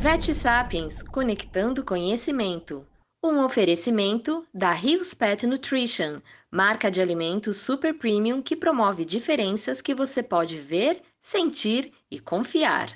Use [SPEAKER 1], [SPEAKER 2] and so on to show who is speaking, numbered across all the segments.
[SPEAKER 1] Vet Sapiens Conectando Conhecimento. Um oferecimento da Rios Pet Nutrition, marca de alimentos super premium que promove diferenças que você pode ver, sentir e confiar.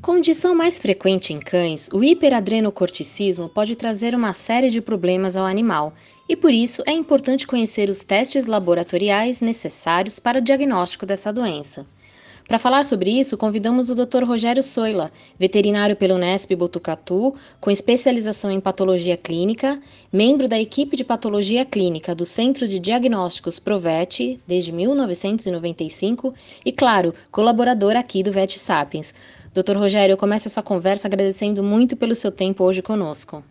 [SPEAKER 1] Condição mais frequente em cães, o hiperadrenocorticismo pode trazer uma série de problemas ao animal e por isso é importante conhecer os testes laboratoriais necessários para o diagnóstico dessa doença. Para falar sobre isso, convidamos o Dr. Rogério Soila, veterinário pelo Nesp Botucatu, com especialização em patologia clínica, membro da equipe de patologia clínica do Centro de Diagnósticos Provet desde 1995 e, claro, colaborador aqui do Vet Sapiens. Doutor Rogério, eu começo essa conversa agradecendo muito pelo seu tempo hoje conosco.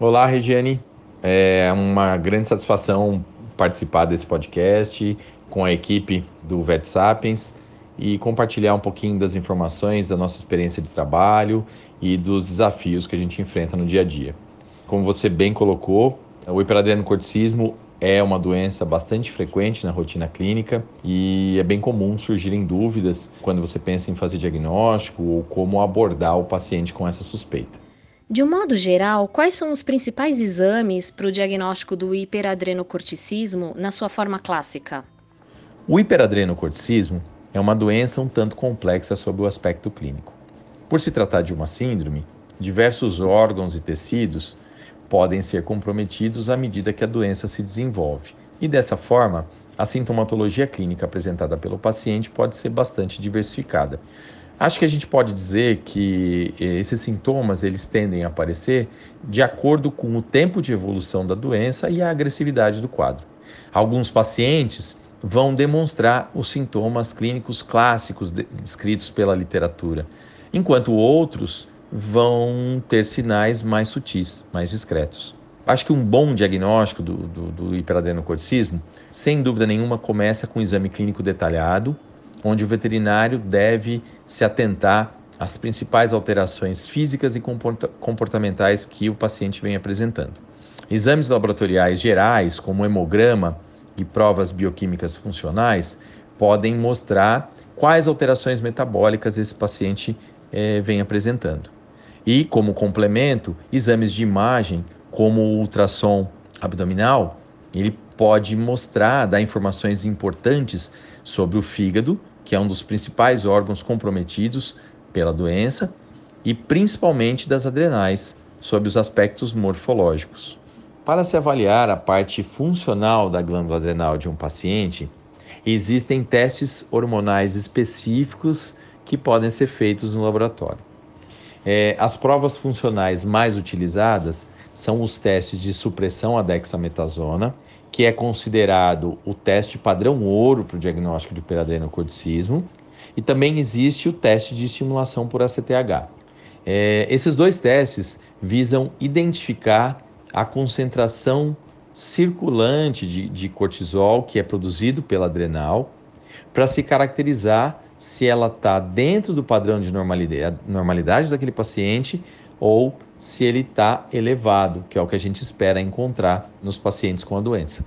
[SPEAKER 2] Olá, Regiane. É uma grande satisfação participar desse podcast com a equipe do Vet Sapiens e compartilhar um pouquinho das informações da nossa experiência de trabalho e dos desafios que a gente enfrenta no dia a dia. Como você bem colocou, o hiperadrenocorticismo é uma doença bastante frequente na rotina clínica e é bem comum surgirem dúvidas quando você pensa em fazer diagnóstico ou como abordar o paciente com essa suspeita.
[SPEAKER 1] De um modo geral, quais são os principais exames para o diagnóstico do hiperadrenocorticismo na sua forma clássica?
[SPEAKER 2] O hiperadrenocorticismo é uma doença um tanto complexa sob o aspecto clínico. Por se tratar de uma síndrome, diversos órgãos e tecidos podem ser comprometidos à medida que a doença se desenvolve. E dessa forma, a sintomatologia clínica apresentada pelo paciente pode ser bastante diversificada. Acho que a gente pode dizer que eh, esses sintomas eles tendem a aparecer de acordo com o tempo de evolução da doença e a agressividade do quadro. Alguns pacientes vão demonstrar os sintomas clínicos clássicos descritos pela literatura, enquanto outros vão ter sinais mais sutis, mais discretos. Acho que um bom diagnóstico do, do, do sem dúvida nenhuma, começa com um exame clínico detalhado, onde o veterinário deve se atentar às principais alterações físicas e comportamentais que o paciente vem apresentando. Exames laboratoriais gerais, como hemograma e provas bioquímicas funcionais, podem mostrar quais alterações metabólicas esse paciente eh, vem apresentando. E, como complemento, exames de imagem, como o ultrassom abdominal, ele pode mostrar, dar informações importantes sobre o fígado, que é um dos principais órgãos comprometidos pela doença, e principalmente das adrenais, sobre os aspectos morfológicos. Para se avaliar a parte funcional da glândula adrenal de um paciente, existem testes hormonais específicos que podem ser feitos no laboratório. É, as provas funcionais mais utilizadas são os testes de supressão à dexametasona, que é considerado o teste padrão ouro para o diagnóstico de hiperadrenocorticismo, e também existe o teste de estimulação por ACTH. É, esses dois testes visam identificar a concentração circulante de, de cortisol que é produzido pela adrenal para se caracterizar se ela está dentro do padrão de normalidade, normalidade daquele paciente ou se ele está elevado, que é o que a gente espera encontrar nos pacientes com a doença.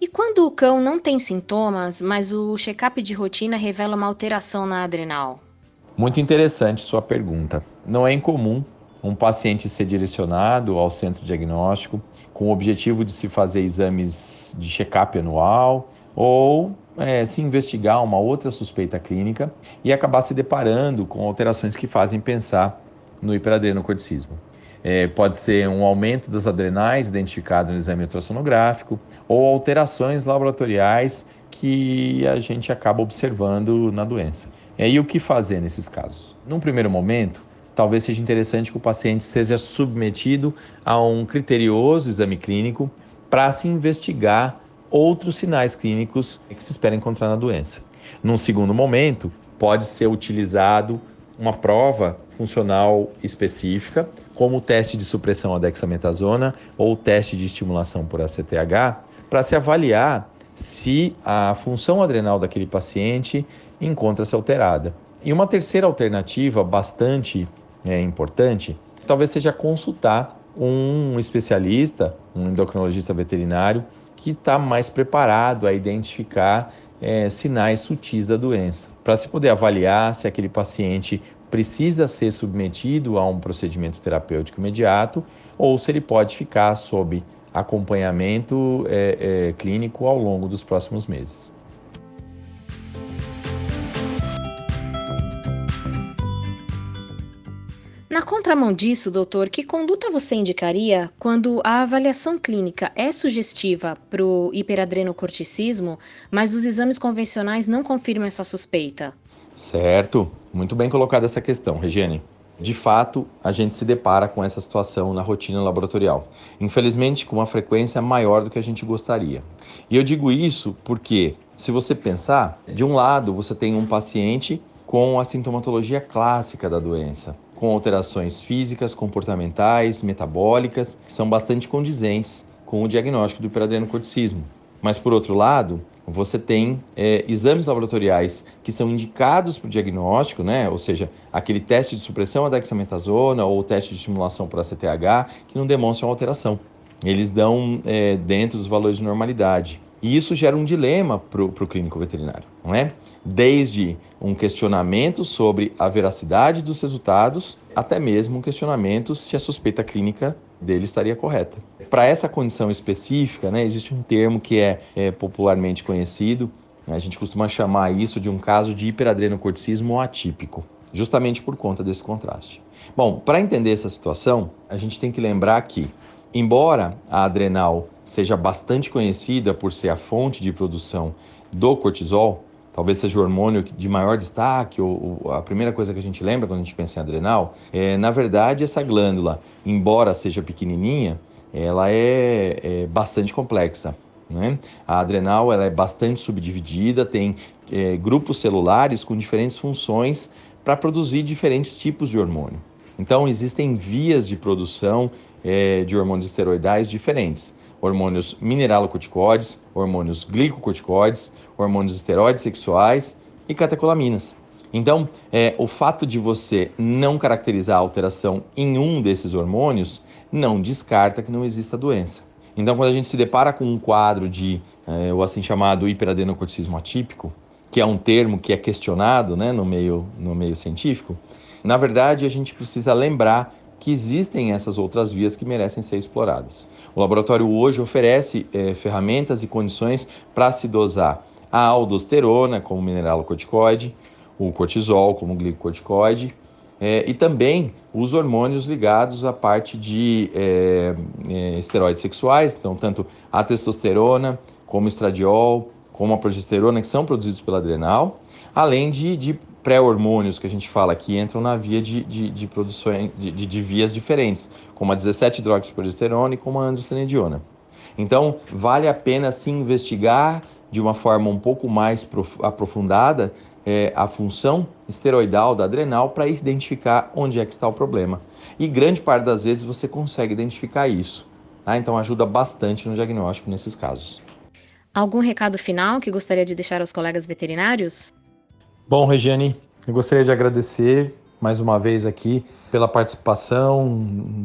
[SPEAKER 1] E quando o cão não tem sintomas, mas o check-up de rotina revela uma alteração na adrenal?
[SPEAKER 2] Muito interessante sua pergunta. Não é incomum um paciente ser direcionado ao centro diagnóstico com o objetivo de se fazer exames de check-up anual ou é, se investigar uma outra suspeita clínica e acabar se deparando com alterações que fazem pensar no hiperadrenocorticismo. É, pode ser um aumento das adrenais identificado no exame ultrassonográfico ou alterações laboratoriais que a gente acaba observando na doença. E o que fazer nesses casos? Num primeiro momento, talvez seja interessante que o paciente seja submetido a um criterioso exame clínico para se investigar outros sinais clínicos que se espera encontrar na doença. Num segundo momento, pode ser utilizado uma prova funcional específica, como o teste de supressão à dexametasona ou o teste de estimulação por ACTH, para se avaliar se a função adrenal daquele paciente encontra-se alterada. E uma terceira alternativa bastante é, importante, talvez seja consultar um especialista, um endocrinologista veterinário, que está mais preparado a identificar é, sinais sutis da doença, para se poder avaliar se aquele paciente precisa ser submetido a um procedimento terapêutico imediato ou se ele pode ficar sob acompanhamento é, é, clínico ao longo dos próximos meses.
[SPEAKER 1] Na contramão disso, doutor, que conduta você indicaria quando a avaliação clínica é sugestiva para o hiperadrenocorticismo, mas os exames convencionais não confirmam essa suspeita?
[SPEAKER 2] Certo, muito bem colocada essa questão, Regiane. De fato, a gente se depara com essa situação na rotina laboratorial. Infelizmente, com uma frequência maior do que a gente gostaria. E eu digo isso porque, se você pensar, de um lado você tem um paciente com a sintomatologia clássica da doença, com alterações físicas, comportamentais, metabólicas, que são bastante condizentes com o diagnóstico do hiperadrenocorticismo. Mas, por outro lado, você tem é, exames laboratoriais que são indicados para o diagnóstico, né? ou seja, aquele teste de supressão à dexametasona ou o teste de estimulação para CTH, que não demonstram alteração. Eles dão é, dentro dos valores de normalidade. E isso gera um dilema para o clínico veterinário, não é? Desde um questionamento sobre a veracidade dos resultados, até mesmo um questionamento se a suspeita clínica dele estaria correta. Para essa condição específica, né, existe um termo que é, é popularmente conhecido, né, a gente costuma chamar isso de um caso de hiperadrenocorticismo atípico, justamente por conta desse contraste. Bom, para entender essa situação, a gente tem que lembrar que Embora a adrenal seja bastante conhecida por ser a fonte de produção do cortisol, talvez seja o hormônio de maior destaque, ou, ou, a primeira coisa que a gente lembra quando a gente pensa em adrenal, é, na verdade, essa glândula, embora seja pequenininha, ela é, é bastante complexa. Né? A adrenal ela é bastante subdividida, tem é, grupos celulares com diferentes funções para produzir diferentes tipos de hormônio. Então, existem vias de produção é, de hormônios esteroidais diferentes. Hormônios mineralocorticoides, hormônios glicocorticoides, hormônios esteroides sexuais e catecolaminas. Então, é, o fato de você não caracterizar a alteração em um desses hormônios não descarta que não exista doença. Então, quando a gente se depara com um quadro de é, o assim chamado hiperadenocorticismo atípico, que é um termo que é questionado né, no, meio, no meio científico, na verdade a gente precisa lembrar que existem essas outras vias que merecem ser exploradas. O laboratório hoje oferece é, ferramentas e condições para se dosar a aldosterona como mineralocorticoide, o cortisol como glicocorticoide é, e também os hormônios ligados à parte de é, esteroides sexuais, então tanto a testosterona como estradiol, como a progesterona, que são produzidos pela adrenal, além de, de pré-hormônios que a gente fala que entram na via de, de, de produção de, de, vias diferentes, como a 17-hidroxiprogesterona e como a androstenediona. Então, vale a pena se investigar de uma forma um pouco mais aprofundada é, a função esteroidal da adrenal para identificar onde é que está o problema. E grande parte das vezes você consegue identificar isso. Tá? Então ajuda bastante no diagnóstico nesses casos.
[SPEAKER 1] Algum recado final que gostaria de deixar aos colegas veterinários?
[SPEAKER 2] Bom, Regiane, eu gostaria de agradecer mais uma vez aqui pela participação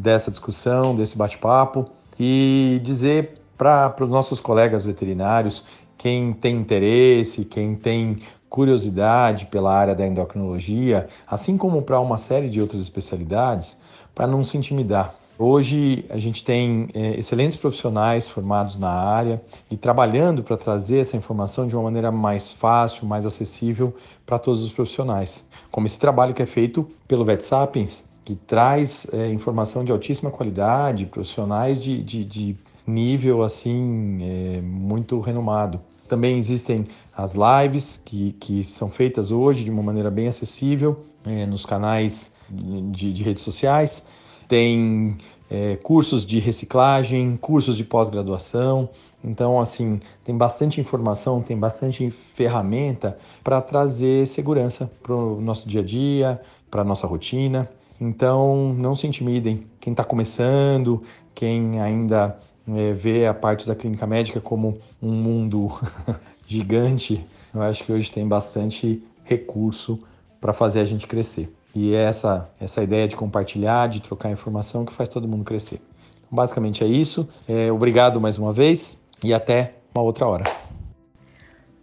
[SPEAKER 2] dessa discussão, desse bate-papo e dizer para os nossos colegas veterinários, quem tem interesse, quem tem curiosidade pela área da endocrinologia, assim como para uma série de outras especialidades, para não se intimidar. Hoje a gente tem é, excelentes profissionais formados na área e trabalhando para trazer essa informação de uma maneira mais fácil, mais acessível para todos os profissionais. Como esse trabalho que é feito pelo VetSapiens, que traz é, informação de altíssima qualidade, profissionais de, de, de nível assim é, muito renomado. Também existem as lives que, que são feitas hoje de uma maneira bem acessível é, nos canais de, de redes sociais tem é, cursos de reciclagem, cursos de pós-graduação. Então, assim, tem bastante informação, tem bastante ferramenta para trazer segurança para o nosso dia a dia, para a nossa rotina. Então, não se intimidem. Quem está começando, quem ainda é, vê a parte da clínica médica como um mundo gigante, eu acho que hoje tem bastante recurso para fazer a gente crescer. E é essa, essa ideia de compartilhar, de trocar informação que faz todo mundo crescer. Então, basicamente é isso. É, obrigado mais uma vez E até uma outra hora.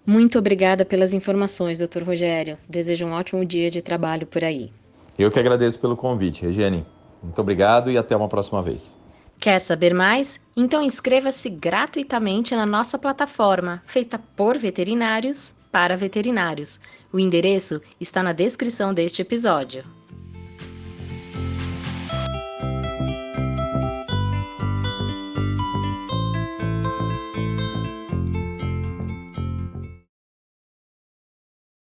[SPEAKER 1] Muito obrigada pelas informações, Dr. Rogério. Desejo um ótimo dia de trabalho por aí.
[SPEAKER 2] Eu que agradeço pelo convite, Regiane. Muito obrigado e até uma próxima vez.
[SPEAKER 1] Quer saber mais? Então inscreva-se gratuitamente na nossa plataforma, feita por veterinários para veterinários. O endereço está na descrição deste episódio.